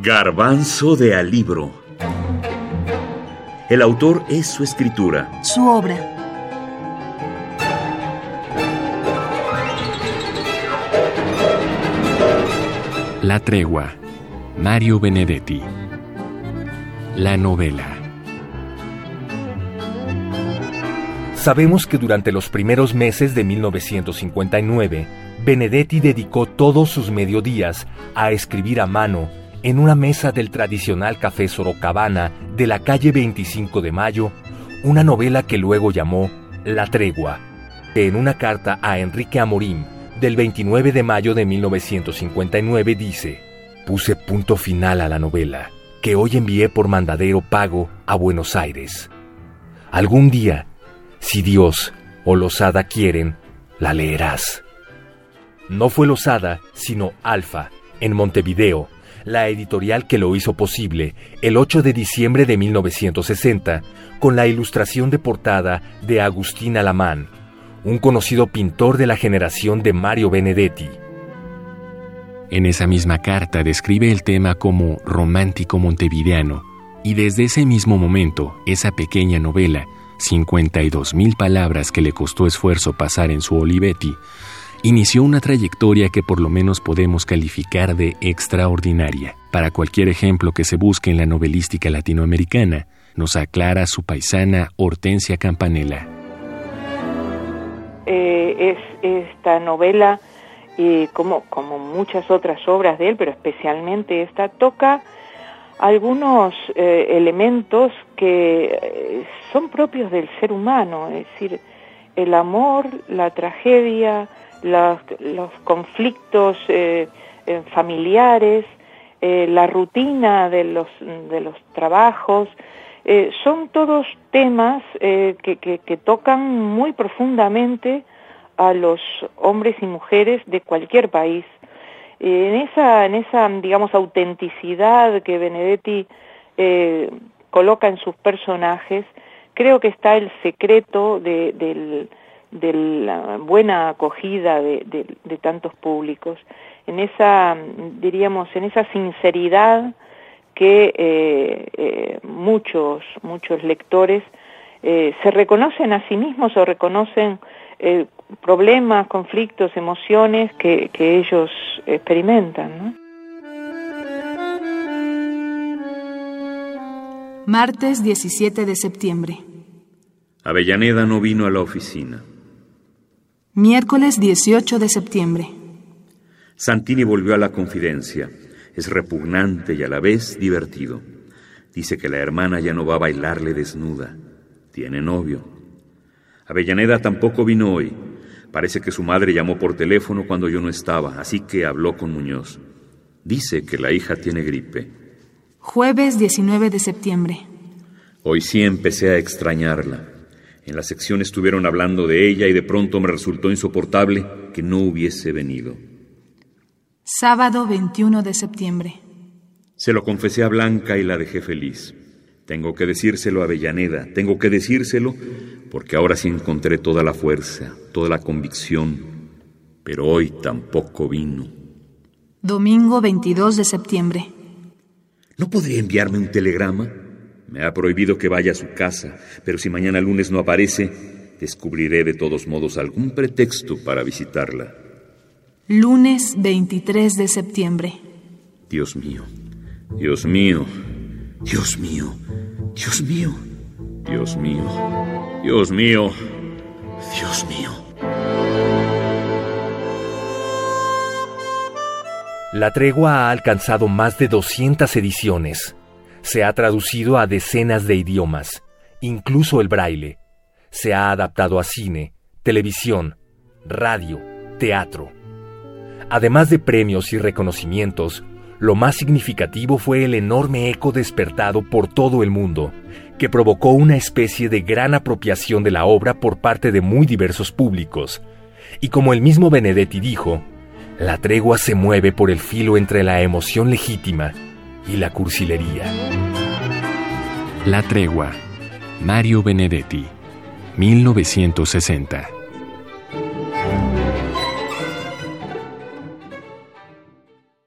Garbanzo de Alibro. El autor es su escritura. Su obra. La tregua. Mario Benedetti. La novela. Sabemos que durante los primeros meses de 1959, Benedetti dedicó todos sus mediodías a escribir a mano en una mesa del tradicional Café Sorocabana de la calle 25 de Mayo, una novela que luego llamó La Tregua, que en una carta a Enrique Amorim del 29 de mayo de 1959 dice, puse punto final a la novela, que hoy envié por mandadero pago a Buenos Aires. Algún día, si Dios o Losada quieren, la leerás. No fue Losada, sino Alfa, en Montevideo, la editorial que lo hizo posible el 8 de diciembre de 1960, con la ilustración de portada de Agustín Alamán, un conocido pintor de la generación de Mario Benedetti. En esa misma carta describe el tema como romántico montevideano, y desde ese mismo momento, esa pequeña novela, 52 mil palabras que le costó esfuerzo pasar en su Olivetti, inició una trayectoria que por lo menos podemos calificar de extraordinaria. Para cualquier ejemplo que se busque en la novelística latinoamericana, nos aclara su paisana Hortensia Campanella. Eh, es esta novela, eh, como, como muchas otras obras de él, pero especialmente esta, toca algunos eh, elementos que son propios del ser humano, es decir, el amor, la tragedia, los, los conflictos eh, eh, familiares, eh, la rutina de los, de los trabajos, son todos temas que, que, que, tocan muy profundamente a los hombres y mujeres de cualquier país. en esa, en esa, digamos, autenticidad que Benedetti coloca en sus personajes, creo que está el secreto de, del, de la buena acogida de, de, tantos públicos, en esa, diríamos, en esa sinceridad que eh, eh, muchos, muchos lectores eh, se reconocen a sí mismos o reconocen problemas, conflictos, emociones que, que ellos experimentan. Martes 17 de septiembre. Avellaneda no vino a la oficina. Miércoles 18 de septiembre. Santini volvió a la confidencia. Es repugnante y a la vez divertido. Dice que la hermana ya no va a bailarle desnuda. Tiene novio. Avellaneda tampoco vino hoy. Parece que su madre llamó por teléfono cuando yo no estaba, así que habló con Muñoz. Dice que la hija tiene gripe. Jueves 19 de septiembre. Hoy sí empecé a extrañarla. En la sección estuvieron hablando de ella y de pronto me resultó insoportable que no hubiese venido. Sábado 21 de septiembre. Se lo confesé a Blanca y la dejé feliz. Tengo que decírselo a Avellaneda, tengo que decírselo porque ahora sí encontré toda la fuerza, toda la convicción, pero hoy tampoco vino. Domingo 22 de septiembre. ¿No podría enviarme un telegrama? Me ha prohibido que vaya a su casa, pero si mañana lunes no aparece, descubriré de todos modos algún pretexto para visitarla. Lunes 23 de septiembre. Dios mío, Dios mío, Dios mío, Dios mío, Dios mío, Dios mío, Dios mío. La tregua ha alcanzado más de 200 ediciones se ha traducido a decenas de idiomas, incluso el braille. Se ha adaptado a cine, televisión, radio, teatro. Además de premios y reconocimientos, lo más significativo fue el enorme eco despertado por todo el mundo, que provocó una especie de gran apropiación de la obra por parte de muy diversos públicos. Y como el mismo Benedetti dijo, la tregua se mueve por el filo entre la emoción legítima y la cursilería. La tregua. Mario Benedetti. 1960.